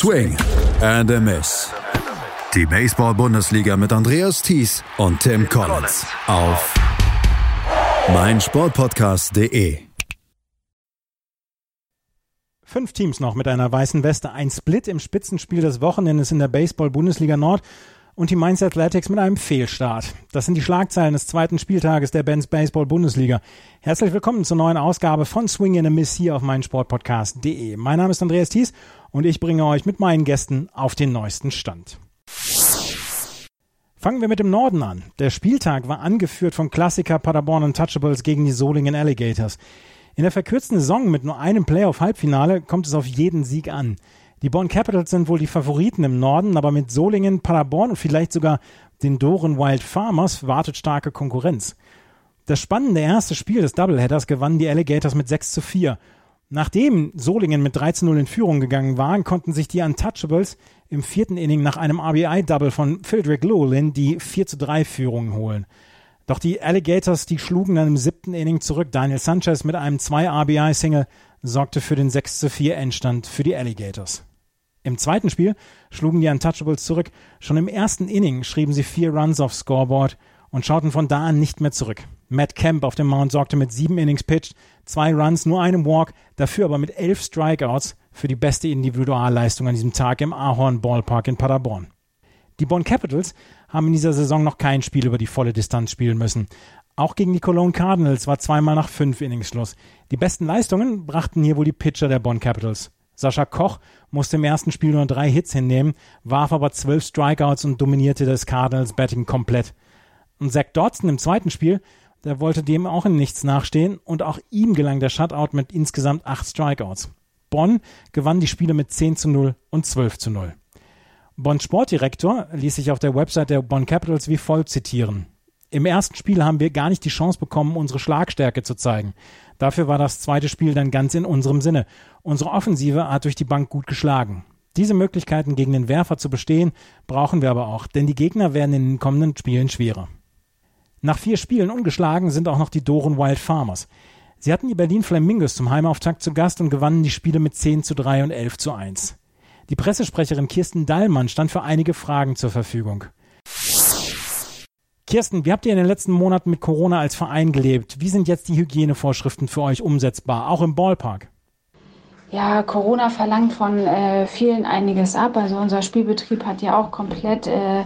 Swing and a Miss. Die Baseball-Bundesliga mit Andreas Thies und Tim Collins auf meinsportpodcast.de. Fünf Teams noch mit einer weißen Weste, ein Split im Spitzenspiel des Wochenendes in der Baseball-Bundesliga Nord und die Mainz Athletics mit einem Fehlstart. Das sind die Schlagzeilen des zweiten Spieltages der Benz Baseball Bundesliga. Herzlich willkommen zur neuen Ausgabe von Swing in a Miss hier auf meinsportpodcast.de. Mein Name ist Andreas Thies und ich bringe euch mit meinen Gästen auf den neuesten Stand. Fangen wir mit dem Norden an. Der Spieltag war angeführt von Klassiker Paderborn Untouchables gegen die Solingen Alligators. In der verkürzten Saison mit nur einem Playoff-Halbfinale kommt es auf jeden Sieg an. Die Bonn Capitals sind wohl die Favoriten im Norden, aber mit Solingen, Paderborn und vielleicht sogar den Doren Wild Farmers wartet starke Konkurrenz. Das spannende erste Spiel des Doubleheaders gewannen die Alligators mit 6 zu 4. Nachdem Solingen mit 13-0 in Führung gegangen waren, konnten sich die Untouchables im vierten Inning nach einem RBI-Double von Phildrick Llewellyn die 4 zu 3 Führung holen. Doch die Alligators, die schlugen dann im siebten Inning zurück. Daniel Sanchez mit einem 2 RBI-Single sorgte für den 6 zu 4 Endstand für die Alligators. Im zweiten Spiel schlugen die Untouchables zurück. Schon im ersten Inning schrieben sie vier Runs aufs Scoreboard und schauten von da an nicht mehr zurück. Matt Kemp auf dem Mount sorgte mit sieben Innings pitched, zwei Runs, nur einem Walk, dafür aber mit elf Strikeouts für die beste Individualleistung an diesem Tag im Ahorn Ballpark in Paderborn. Die Bonn Capitals haben in dieser Saison noch kein Spiel über die volle Distanz spielen müssen. Auch gegen die Cologne Cardinals war zweimal nach fünf Innings Schluss. Die besten Leistungen brachten hier wohl die Pitcher der Bonn Capitals. Sascha Koch musste im ersten Spiel nur drei Hits hinnehmen, warf aber zwölf Strikeouts und dominierte das Cardinals Batting komplett. Und Zach Dodson im zweiten Spiel, der wollte dem auch in nichts nachstehen und auch ihm gelang der Shutout mit insgesamt acht Strikeouts. Bonn gewann die Spiele mit 10 zu 0 und 12 zu 0. Bonn Sportdirektor ließ sich auf der Website der Bonn Capitals wie folgt zitieren. Im ersten Spiel haben wir gar nicht die Chance bekommen, unsere Schlagstärke zu zeigen. Dafür war das zweite Spiel dann ganz in unserem Sinne. Unsere Offensive hat durch die Bank gut geschlagen. Diese Möglichkeiten gegen den Werfer zu bestehen, brauchen wir aber auch, denn die Gegner werden in den kommenden Spielen schwerer. Nach vier Spielen ungeschlagen sind auch noch die Doren Wild Farmers. Sie hatten die Berlin Flamingos zum Heimauftakt zu Gast und gewannen die Spiele mit 10 zu 3 und 11 zu 1. Die Pressesprecherin Kirsten Dallmann stand für einige Fragen zur Verfügung. Kirsten, wie habt ihr in den letzten Monaten mit Corona als Verein gelebt? Wie sind jetzt die Hygienevorschriften für euch umsetzbar, auch im Ballpark? Ja, Corona verlangt von äh, vielen einiges ab. Also unser Spielbetrieb hat ja auch komplett äh,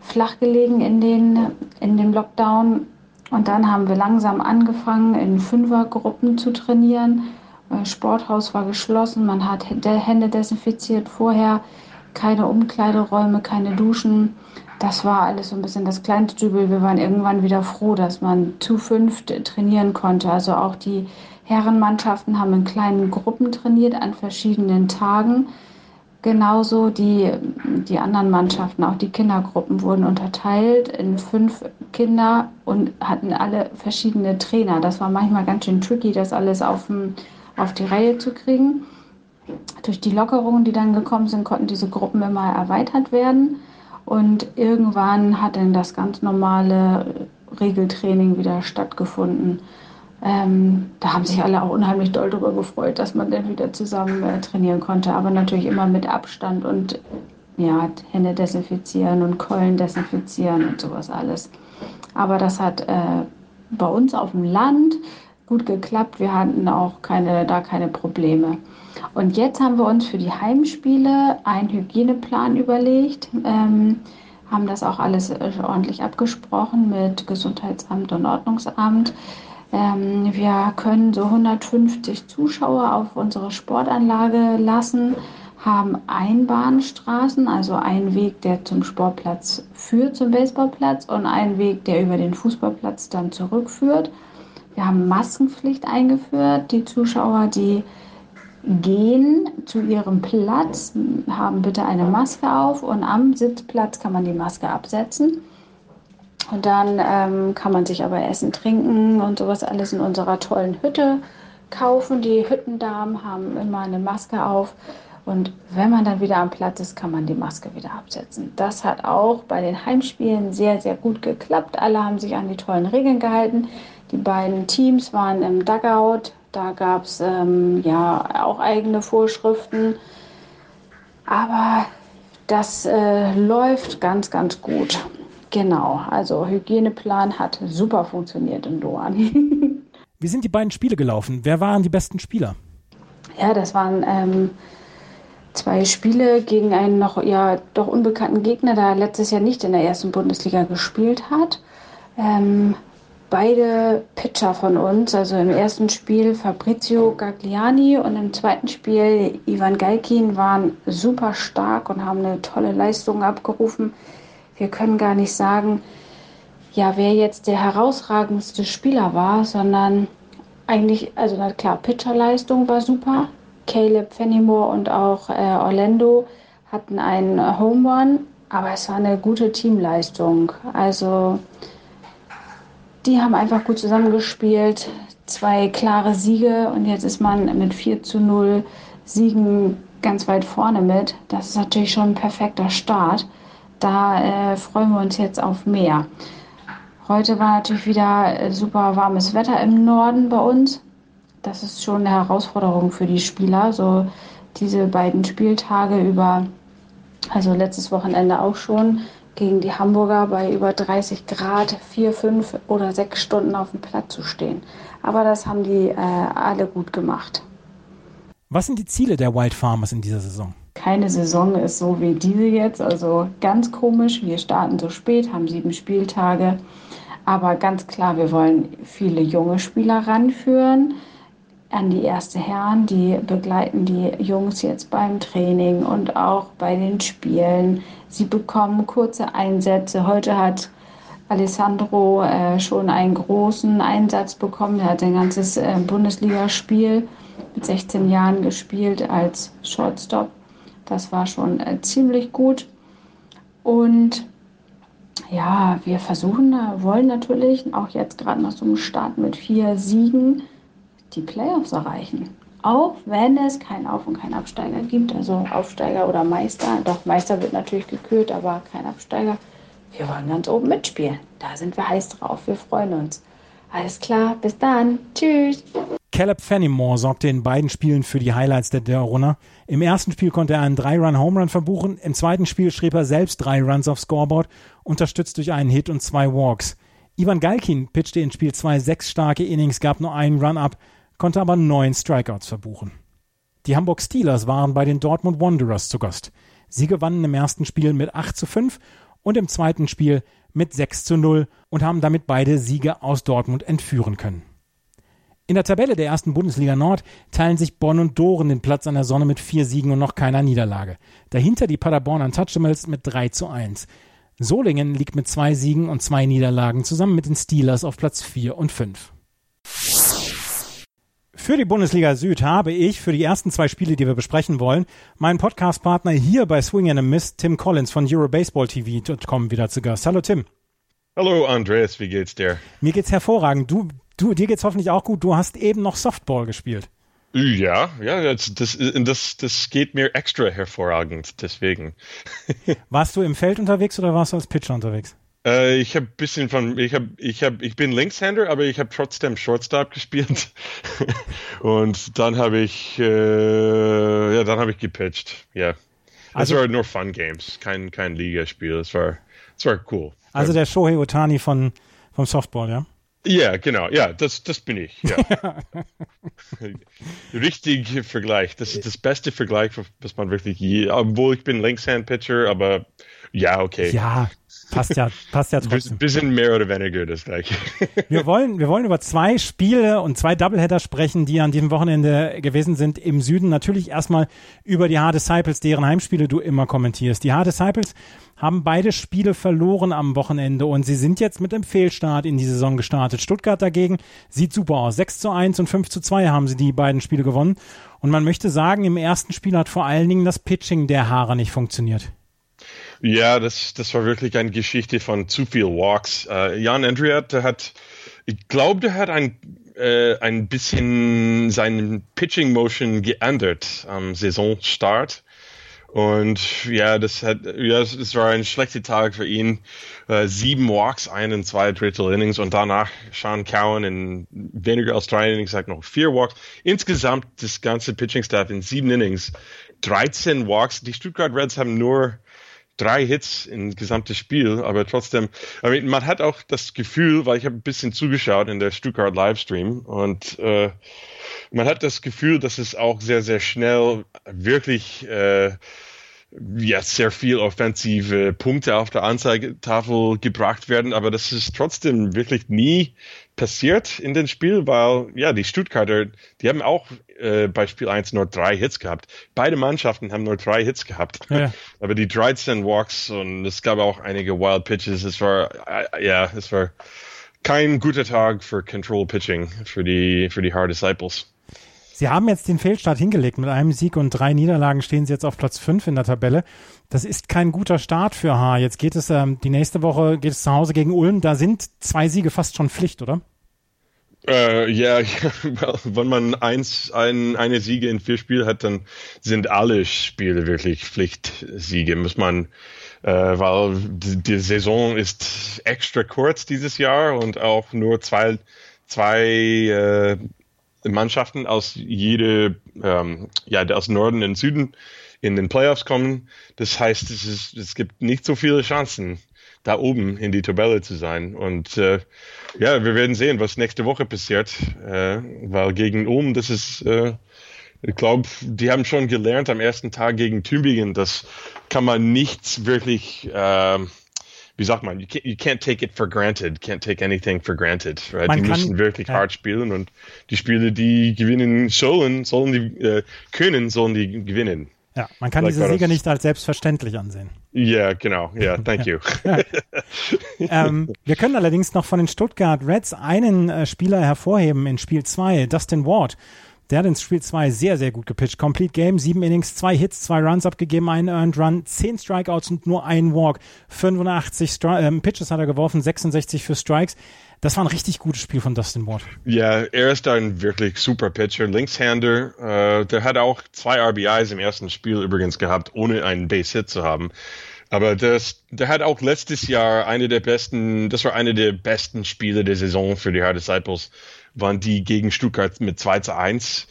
flach gelegen in, den, in dem Lockdown. Und dann haben wir langsam angefangen, in Fünfergruppen zu trainieren. Das Sporthaus war geschlossen, man hat Hände desinfiziert vorher, keine Umkleideräume, keine Duschen das war alles so ein bisschen das kleinste Dübel. Wir waren irgendwann wieder froh, dass man zu fünft trainieren konnte. Also auch die Herrenmannschaften haben in kleinen Gruppen trainiert an verschiedenen Tagen. Genauso die, die anderen Mannschaften, auch die Kindergruppen wurden unterteilt in fünf Kinder und hatten alle verschiedene Trainer. Das war manchmal ganz schön tricky, das alles auf, auf die Reihe zu kriegen. Durch die Lockerungen, die dann gekommen sind, konnten diese Gruppen immer erweitert werden. Und irgendwann hat dann das ganz normale Regeltraining wieder stattgefunden. Ähm, da haben sich alle auch unheimlich doll darüber gefreut, dass man dann wieder zusammen äh, trainieren konnte, aber natürlich immer mit Abstand und ja, Hände desinfizieren und Keulen desinfizieren und sowas alles. Aber das hat äh, bei uns auf dem Land gut geklappt. Wir hatten auch keine, da keine Probleme. Und jetzt haben wir uns für die Heimspiele einen Hygieneplan überlegt, ähm, haben das auch alles äh, ordentlich abgesprochen mit Gesundheitsamt und Ordnungsamt. Ähm, wir können so 150 Zuschauer auf unsere Sportanlage lassen, haben Einbahnstraßen, also einen Weg, der zum Sportplatz führt, zum Baseballplatz und einen Weg, der über den Fußballplatz dann zurückführt. Wir haben Maskenpflicht eingeführt. Die Zuschauer, die gehen zu ihrem Platz, haben bitte eine Maske auf und am Sitzplatz kann man die Maske absetzen. Und dann ähm, kann man sich aber Essen, Trinken und sowas alles in unserer tollen Hütte kaufen. Die Hüttendamen haben immer eine Maske auf. Und wenn man dann wieder am Platz ist, kann man die Maske wieder absetzen. Das hat auch bei den Heimspielen sehr, sehr gut geklappt. Alle haben sich an die tollen Regeln gehalten. Die beiden Teams waren im Dugout, da gab es ähm, ja auch eigene Vorschriften. Aber das äh, läuft ganz, ganz gut. Genau, also Hygieneplan hat super funktioniert in Doan. Wie sind die beiden Spiele gelaufen? Wer waren die besten Spieler? Ja, das waren ähm, zwei Spiele gegen einen noch ja doch unbekannten Gegner, der letztes Jahr nicht in der ersten Bundesliga gespielt hat. Ähm, beide Pitcher von uns, also im ersten Spiel Fabrizio Gagliani und im zweiten Spiel Ivan Galkin, waren super stark und haben eine tolle Leistung abgerufen. Wir können gar nicht sagen, ja, wer jetzt der herausragendste Spieler war, sondern eigentlich, also na klar, Pitcherleistung war super. Caleb Fenimore und auch äh, Orlando hatten einen Home Run, aber es war eine gute Teamleistung. Also die haben einfach gut zusammengespielt. Zwei klare Siege und jetzt ist man mit 4 zu 0 Siegen ganz weit vorne mit. Das ist natürlich schon ein perfekter Start. Da äh, freuen wir uns jetzt auf mehr. Heute war natürlich wieder äh, super warmes Wetter im Norden bei uns. Das ist schon eine Herausforderung für die Spieler. So diese beiden Spieltage über, also letztes Wochenende auch schon, gegen die Hamburger bei über 30 Grad vier, fünf oder sechs Stunden auf dem Platz zu stehen. Aber das haben die äh, alle gut gemacht. Was sind die Ziele der Wild Farmers in dieser Saison? Keine Saison ist so wie diese jetzt, also ganz komisch. Wir starten so spät, haben sieben Spieltage. Aber ganz klar, wir wollen viele junge Spieler ranführen an die erste Herren, die begleiten die Jungs jetzt beim Training und auch bei den Spielen. Sie bekommen kurze Einsätze. Heute hat Alessandro äh, schon einen großen Einsatz bekommen. Er hat ein ganzes äh, Bundesligaspiel mit 16 Jahren gespielt als Shortstop. Das war schon äh, ziemlich gut. Und ja, wir versuchen, äh, wollen natürlich auch jetzt gerade nach so einem Start mit vier Siegen die Playoffs erreichen. Auch wenn es keinen Auf- und keinen Absteiger gibt, also Aufsteiger oder Meister. Doch, Meister wird natürlich gekühlt, aber kein Absteiger. Wir wollen ganz oben mitspielen. Da sind wir heiß drauf. Wir freuen uns. Alles klar, bis dann. Tschüss. Caleb Fenimore sorgte in beiden Spielen für die Highlights der Derona. Im ersten Spiel konnte er einen Drei-Run-Homerun verbuchen. Im zweiten Spiel schrieb er selbst drei Runs aufs Scoreboard, unterstützt durch einen Hit und zwei Walks. Ivan Galkin pitchte in Spiel 2 sechs starke Innings, gab nur einen Run-up, konnte aber neun Strikeouts verbuchen. Die Hamburg Steelers waren bei den Dortmund Wanderers zu Gast. Sie gewannen im ersten Spiel mit 8 zu 5 und im zweiten Spiel mit 6 zu 0 und haben damit beide Siege aus Dortmund entführen können. In der Tabelle der ersten Bundesliga Nord teilen sich Bonn und Doren den Platz an der Sonne mit vier Siegen und noch keiner Niederlage. Dahinter die Paderborn Untouchables mit 3 zu 1. Solingen liegt mit zwei Siegen und zwei Niederlagen zusammen mit den Steelers auf Platz 4 und 5. Für die Bundesliga Süd habe ich für die ersten zwei Spiele, die wir besprechen wollen, meinen Podcastpartner hier bei Swing and a Miss, Tim Collins von EuroBaseballTV.com wieder zu Gast. Hallo Tim. Hallo Andreas, wie geht's dir? Mir geht's hervorragend. Du, du, dir geht's hoffentlich auch gut. Du hast eben noch Softball gespielt. Ja, ja, das, das, das, das geht mir extra hervorragend, deswegen. warst du im Feld unterwegs oder warst du als Pitcher unterwegs? Äh, ich habe bisschen von, ich habe, ich habe, ich bin Linkshänder, aber ich habe trotzdem Shortstop gespielt. und dann habe ich, äh, ja, dann habe ich gepitcht. Ja, also, es war nur Fun Games, kein kein Ligaspiel. Es war, es war cool. Also der Shohei Otani von vom Softball, ja? Ja, genau, ja, das, das bin ich. Ja. Richtig Vergleich. Das ist das beste Vergleich, was man wirklich je, obwohl ich bin Linkshand-Pitcher, aber ja, okay. Ja, Passt ja, passt ja trotzdem. Bisschen mehr oder weniger das gleiche. Wir wollen, wir wollen über zwei Spiele und zwei Doubleheader sprechen, die an diesem Wochenende gewesen sind im Süden. Natürlich erstmal über die Hard Disciples, deren Heimspiele du immer kommentierst. Die Hard Disciples haben beide Spiele verloren am Wochenende und sie sind jetzt mit einem Fehlstart in die Saison gestartet. Stuttgart dagegen sieht super aus. 6 zu 1 und 5 zu 2 haben sie die beiden Spiele gewonnen. Und man möchte sagen, im ersten Spiel hat vor allen Dingen das Pitching der Haare nicht funktioniert. Ja, das, das war wirklich eine Geschichte von zu viel Walks. Uh, Jan Andriat, hat, ich glaube, der hat ein, äh, ein bisschen seinen Pitching Motion geändert am Saisonstart. Und ja, das hat, ja, es war ein schlechter Tag für ihn. Äh, sieben Walks, ein und zwei Drittel Innings und danach Sean Cowan in weniger als drei Innings sagt noch vier Walks. Insgesamt das ganze Pitching Staff in sieben Innings 13 Walks. Die Stuttgart Reds haben nur drei Hits im gesamten Spiel, aber trotzdem, I mean, man hat auch das Gefühl, weil ich habe ein bisschen zugeschaut in der Stuttgart Livestream und äh, man hat das Gefühl, dass es auch sehr, sehr schnell wirklich äh, ja, sehr viel offensive Punkte auf der Anzeigetafel gebracht werden, aber das ist trotzdem wirklich nie passiert in dem Spiel, weil ja, die Stuttgarter, die haben auch äh, bei Spiel 1 nur drei Hits gehabt. Beide Mannschaften haben nur drei Hits gehabt. Ja. Aber die 13 Walks und es gab auch einige Wild Pitches. Es war, äh, ja, es war kein guter Tag für Control Pitching für die, für die Hard Disciples. Sie haben jetzt den Fehlstart hingelegt. Mit einem Sieg und drei Niederlagen stehen Sie jetzt auf Platz 5 in der Tabelle. Das ist kein guter Start für H. Jetzt geht es, ähm, die nächste Woche geht es zu Hause gegen Ulm. Da sind zwei Siege fast schon Pflicht, oder? Äh, ja, wenn man eins, ein, eine Siege in vier Spielen hat, dann sind alle Spiele wirklich Pflichtsiege, muss man, äh, weil die, die Saison ist extra kurz dieses Jahr und auch nur zwei, zwei äh, Mannschaften aus jede, ähm, ja, aus Norden und Süden in den Playoffs kommen. Das heißt, es, ist, es gibt nicht so viele Chancen, da oben in die Tabelle zu sein. Und äh, ja, wir werden sehen, was nächste Woche passiert, äh, weil gegen Ulm, das ist, äh, ich glaube, die haben schon gelernt am ersten Tag gegen Tübingen, das kann man nicht wirklich äh, wie sagt man, you can't, you can't take it for granted, can't take anything for granted. Right? Man die kann, müssen wirklich ja. hart spielen und die Spiele, die gewinnen sollen, sollen die äh, können, sollen die gewinnen. Ja, man kann like diese Sieger nicht als selbstverständlich ansehen. Ja, yeah, genau. Ja, yeah, thank you. ähm, wir können allerdings noch von den Stuttgart Reds einen äh, Spieler hervorheben in Spiel 2, Dustin Ward. Der hat ins Spiel 2 sehr, sehr gut gepitcht. Complete Game, sieben Innings, zwei Hits, zwei Runs abgegeben, einen Earned Run, zehn Strikeouts und nur einen Walk. 85 Stri ähm, Pitches hat er geworfen, 66 für Strikes. Das war ein richtig gutes Spiel von Dustin Ward. Ja, er ist ein wirklich super Pitcher, Linkshander. Äh, der hat auch zwei RBIs im ersten Spiel übrigens gehabt, ohne einen Base-Hit zu haben. Aber das, der hat auch letztes Jahr eine der besten, das war eine der besten Spiele der Saison für die Hard Disciples waren die gegen Stuttgart mit 2 zu 1.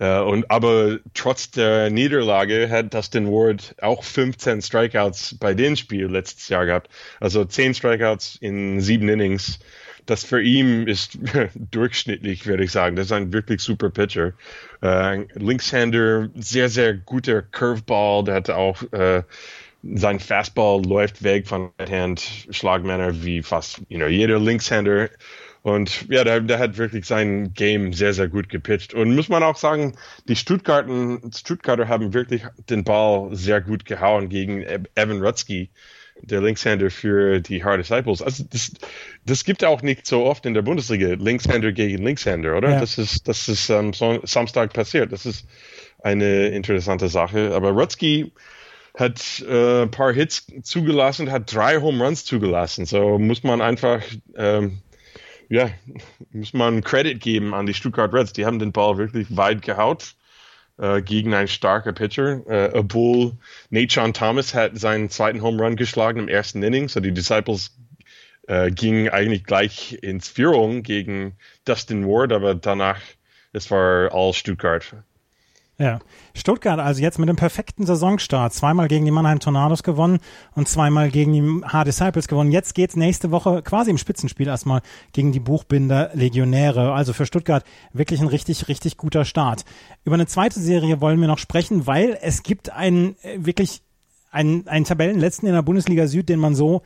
Uh, und aber trotz der Niederlage hat Dustin Ward auch 15 Strikeouts bei dem Spiel letztes Jahr gehabt. Also 10 Strikeouts in sieben Innings. Das für ihn ist durchschnittlich, würde ich sagen. Das ist ein wirklich super Pitcher. Uh, Linkshänder, sehr, sehr guter Curveball. Der hat auch uh, sein Fastball läuft weg von Hand Schlagmänner wie fast you know, jeder Linkshänder. Und ja, der, der hat wirklich sein Game sehr, sehr gut gepitcht. Und muss man auch sagen, die Stuttgarten, Stuttgarter haben wirklich den Ball sehr gut gehauen gegen Evan Rutsky, der Linkshänder für die Hard Disciples. Also das, das gibt auch nicht so oft in der Bundesliga, Linkshänder gegen Linkshänder, oder? Ja. Das ist, das ist am ähm, Samstag passiert. Das ist eine interessante Sache. Aber Rutsky hat äh, ein paar Hits zugelassen, hat drei Home Runs zugelassen. So muss man einfach ähm, ja, muss man Credit geben an die Stuttgart Reds. Die haben den Ball wirklich weit gehaut äh, gegen einen starken Pitcher. Äh, obwohl Nate Thomas hat seinen zweiten Home Run geschlagen im ersten Inning. So die Disciples äh, gingen eigentlich gleich ins Führung gegen Dustin Ward, aber danach, es war all Stuttgart. Ja, Stuttgart also jetzt mit dem perfekten Saisonstart. Zweimal gegen die Mannheim Tornados gewonnen und zweimal gegen die Hard Disciples gewonnen. Jetzt geht's nächste Woche quasi im Spitzenspiel erstmal gegen die Buchbinder Legionäre. Also für Stuttgart wirklich ein richtig, richtig guter Start. Über eine zweite Serie wollen wir noch sprechen, weil es gibt einen äh, wirklich einen, einen Tabellenletzten in der Bundesliga Süd, den man so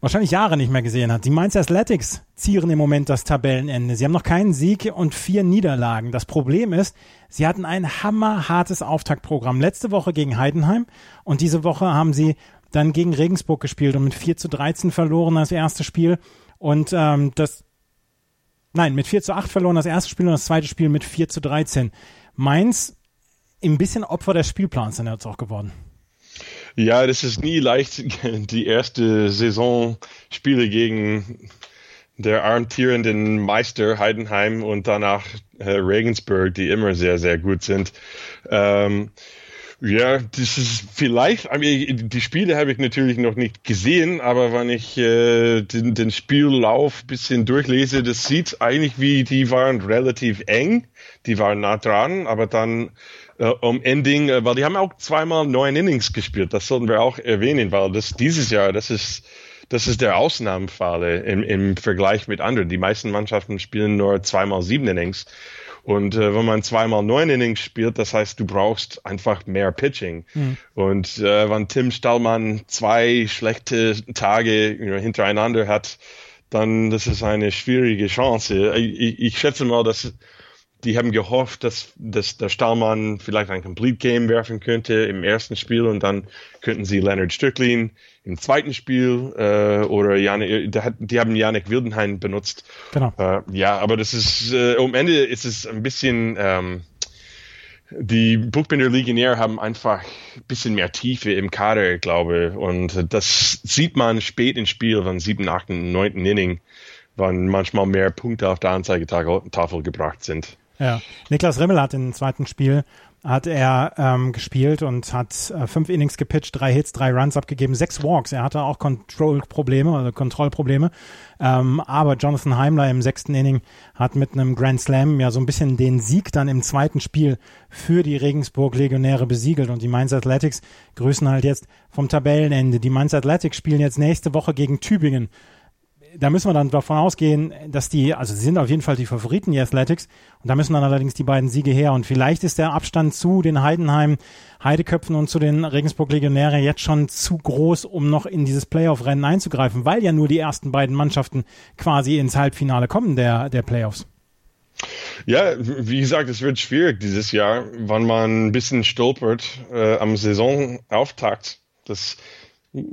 wahrscheinlich Jahre nicht mehr gesehen hat. Die Mainz Athletics zieren im Moment das Tabellenende. Sie haben noch keinen Sieg und vier Niederlagen. Das Problem ist, sie hatten ein hammerhartes Auftaktprogramm. Letzte Woche gegen Heidenheim und diese Woche haben sie dann gegen Regensburg gespielt und mit 4 zu 13 verloren das erste Spiel. Und ähm, das Nein, mit 4 zu 8 verloren das erste Spiel und das zweite Spiel mit 4 zu 13. Mainz ein bisschen Opfer des Spielplans sind jetzt auch geworden. Ja, das ist nie leicht, die erste Saison Spiele gegen der amtierenden Meister Heidenheim und danach äh, Regensburg, die immer sehr, sehr gut sind. Ähm, ja, das ist vielleicht, die Spiele habe ich natürlich noch nicht gesehen, aber wenn ich äh, den, den Spiellauf bisschen durchlese, das sieht eigentlich wie, die waren relativ eng, die waren nah dran, aber dann äh, um Ending, äh, weil die haben auch zweimal neun Innings gespielt. Das sollten wir auch erwähnen, weil das dieses Jahr, das ist, das ist der Ausnahmefall im, im Vergleich mit anderen. Die meisten Mannschaften spielen nur zweimal sieben Innings. Und äh, wenn man zweimal neun Innings spielt, das heißt, du brauchst einfach mehr Pitching. Mhm. Und äh, wenn Tim Stallmann zwei schlechte Tage you know, hintereinander hat, dann das ist eine schwierige Chance. Ich, ich schätze mal, dass die haben gehofft, dass, dass der Stallmann vielleicht ein Complete Game werfen könnte im ersten Spiel und dann könnten sie Leonard Stücklin im zweiten Spiel äh, oder Janik, die haben Janik Wildenhain benutzt. Genau. Äh, ja, aber das ist, äh, am Ende ist es ein bisschen, ähm, die Buchbinder Legionäre haben einfach ein bisschen mehr Tiefe im Kader, glaube ich. Und das sieht man spät im Spiel, von siebten, achten, neunten Inning, wann manchmal mehr Punkte auf der Anzeigetafel gebracht sind. Ja, Niklas Rimmel hat im zweiten Spiel hat er ähm, gespielt und hat äh, fünf Innings gepitcht, drei Hits, drei Runs abgegeben, sechs Walks. Er hatte auch Control-Probleme, also Kontrollprobleme. Ähm, aber Jonathan Heimler im sechsten Inning hat mit einem Grand Slam ja so ein bisschen den Sieg dann im zweiten Spiel für die Regensburg-Legionäre besiegelt. Und die Mainz Athletics grüßen halt jetzt vom Tabellenende. Die Mainz Athletics spielen jetzt nächste Woche gegen Tübingen da müssen wir dann davon ausgehen, dass die, also sie sind auf jeden Fall die Favoriten, die Athletics. Und da müssen dann allerdings die beiden Siege her. Und vielleicht ist der Abstand zu den Heidenheim Heideköpfen und zu den Regensburg Legionäre jetzt schon zu groß, um noch in dieses Playoff-Rennen einzugreifen, weil ja nur die ersten beiden Mannschaften quasi ins Halbfinale kommen der, der Playoffs. Ja, wie gesagt, es wird schwierig dieses Jahr, wann man ein bisschen stolpert äh, am Saisonauftakt. Das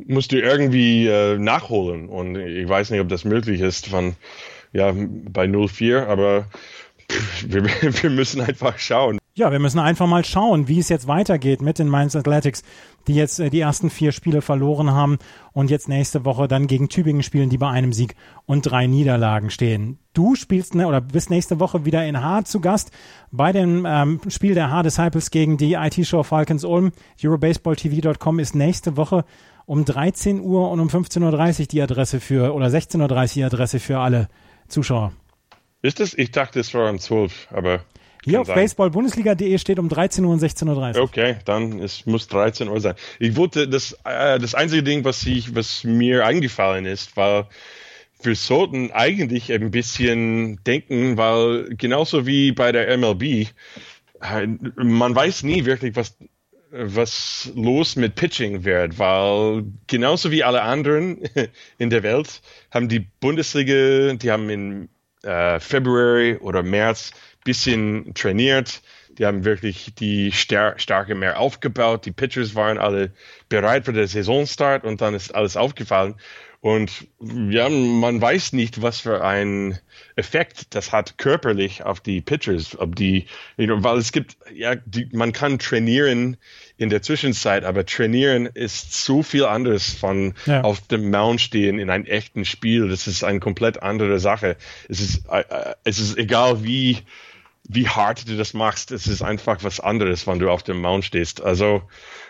musst du irgendwie äh, nachholen. Und ich weiß nicht, ob das möglich ist von, ja, bei 04, aber wir, wir müssen einfach schauen. Ja, wir müssen einfach mal schauen, wie es jetzt weitergeht mit den Mainz Athletics, die jetzt äh, die ersten vier Spiele verloren haben und jetzt nächste Woche dann gegen Tübingen spielen, die bei einem Sieg und drei Niederlagen stehen. Du spielst ne, oder bist nächste Woche wieder in Haar zu Gast bei dem ähm, Spiel der Haar Disciples gegen die IT-Show Falcons Ulm. EuroBaseballTV.com ist nächste Woche um 13 Uhr und um 15.30 Uhr die Adresse für, oder 16.30 Uhr die Adresse für alle Zuschauer. Ist es? Ich dachte, es war um 12, aber. Hier auf baseballbundesliga.de steht um 13 Uhr und 16.30 Uhr. Okay, dann es muss 13 Uhr sein. Ich wollte, das, äh, das einzige Ding, was, ich, was mir eingefallen ist, weil wir sollten eigentlich ein bisschen denken, weil genauso wie bei der MLB, äh, man weiß nie wirklich, was was los mit Pitching wird, weil genauso wie alle anderen in der Welt haben die Bundesliga, die haben in äh, Februar oder März bisschen trainiert, die haben wirklich die Star Starke mehr aufgebaut, die Pitchers waren alle bereit für den Saisonstart und dann ist alles aufgefallen und ja, man weiß nicht, was für ein Effekt das hat körperlich auf die Pitchers, ob die, you know, weil es gibt, ja, die, man kann trainieren in der Zwischenzeit, aber trainieren ist so viel anderes von ja. auf dem Mount stehen in einem echten Spiel. Das ist eine komplett andere Sache. Es ist, äh, äh, es ist egal wie, wie hart du das machst. Es ist einfach was anderes, wenn du auf dem Mount stehst. Also,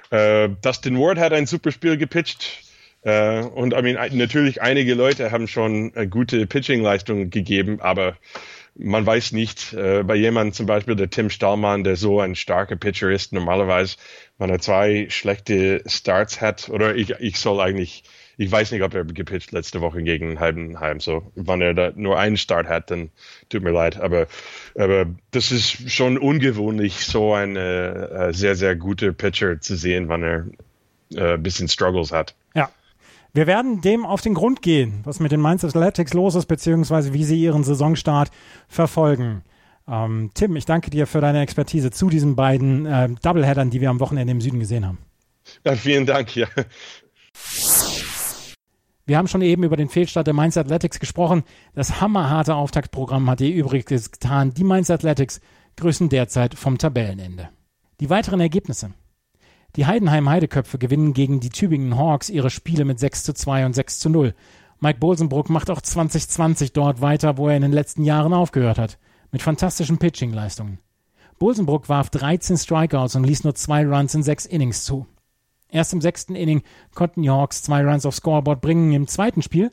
äh, Dustin Ward hat ein super Spiel gepitcht äh, und I mean, natürlich einige Leute haben schon äh, gute Pitching-Leistungen gegeben, aber man weiß nicht, äh, bei jemandem zum Beispiel der Tim Stallmann, der so ein starker Pitcher ist, normalerweise, wenn er zwei schlechte Starts hat, oder ich, ich soll eigentlich, ich weiß nicht, ob er gepitcht letzte Woche gegen Heidenheim, so, wenn er da nur einen Start hat, dann tut mir leid, aber, aber das ist schon ungewöhnlich, so ein äh, sehr, sehr guter Pitcher zu sehen, wenn er äh, ein bisschen Struggles hat. Wir werden dem auf den Grund gehen, was mit den Mainz Athletics los ist, beziehungsweise wie sie ihren Saisonstart verfolgen. Ähm, Tim, ich danke dir für deine Expertise zu diesen beiden äh, Doubleheadern, die wir am Wochenende im Süden gesehen haben. Ja, vielen Dank, ja. Wir haben schon eben über den Fehlstart der Mainz Athletics gesprochen. Das hammerharte Auftaktprogramm hat ihr übrigens getan. Die Mainz Athletics grüßen derzeit vom Tabellenende. Die weiteren Ergebnisse. Die Heidenheim Heideköpfe gewinnen gegen die Tübingen Hawks ihre Spiele mit 6 zu 2 und 6 zu 0. Mike Bolsenbrook macht auch 2020 dort weiter, wo er in den letzten Jahren aufgehört hat, mit fantastischen Pitching-Leistungen. Bolsenbrook warf 13 Strikeouts und ließ nur zwei Runs in sechs Innings zu. Erst im sechsten Inning konnten die Hawks zwei Runs aufs Scoreboard bringen. Im zweiten Spiel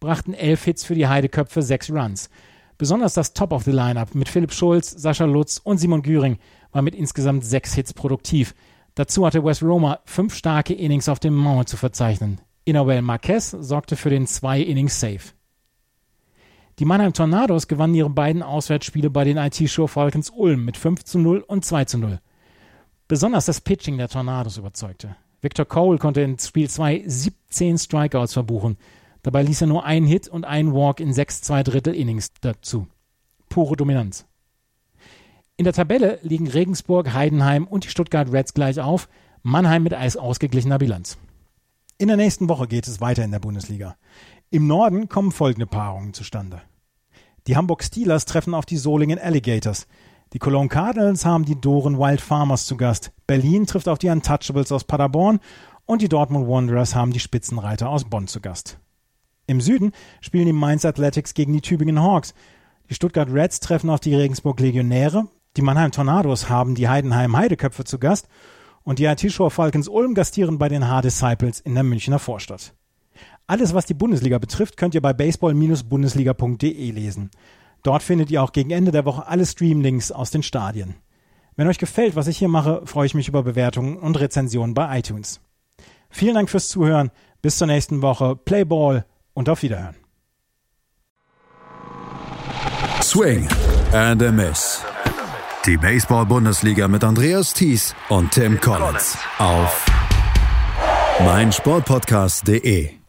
brachten elf Hits für die Heideköpfe sechs Runs. Besonders das Top of the Lineup mit Philipp Schulz, Sascha Lutz und Simon Güring war mit insgesamt sechs Hits produktiv. Dazu hatte Wes Roma fünf starke Innings auf dem Mauer zu verzeichnen. Inawel Marquez sorgte für den zwei Innings Save. Die Mannheim Tornados gewannen ihre beiden Auswärtsspiele bei den IT-Show Falcons Ulm mit 5 zu 0 und 2 zu 0. Besonders das Pitching der Tornados überzeugte. Victor Cole konnte in Spiel 2 17 Strikeouts verbuchen. Dabei ließ er nur einen Hit und einen Walk in sechs zwei Drittel Innings dazu. Pure Dominanz. In der Tabelle liegen Regensburg, Heidenheim und die Stuttgart Reds gleich auf, Mannheim mit Eis ausgeglichener Bilanz. In der nächsten Woche geht es weiter in der Bundesliga. Im Norden kommen folgende Paarungen zustande. Die Hamburg Steelers treffen auf die Solingen Alligators. Die Cologne Cardinals haben die Doren Wild Farmers zu Gast. Berlin trifft auf die Untouchables aus Paderborn und die Dortmund Wanderers haben die Spitzenreiter aus Bonn zu Gast. Im Süden spielen die Mainz Athletics gegen die Tübingen Hawks. Die Stuttgart Reds treffen auf die Regensburg Legionäre. Die Mannheim Tornados haben die Heidenheim Heideköpfe zu Gast. Und die IT-Show Falcons Ulm gastieren bei den H-Disciples in der Münchner Vorstadt. Alles, was die Bundesliga betrifft, könnt ihr bei baseball-bundesliga.de lesen. Dort findet ihr auch gegen Ende der Woche alle Streamlinks aus den Stadien. Wenn euch gefällt, was ich hier mache, freue ich mich über Bewertungen und Rezensionen bei iTunes. Vielen Dank fürs Zuhören. Bis zur nächsten Woche. Play Ball und auf Wiederhören. Swing and a Miss. Die Baseball-Bundesliga mit Andreas Thies und Tim Collins auf meinsportpodcast.de.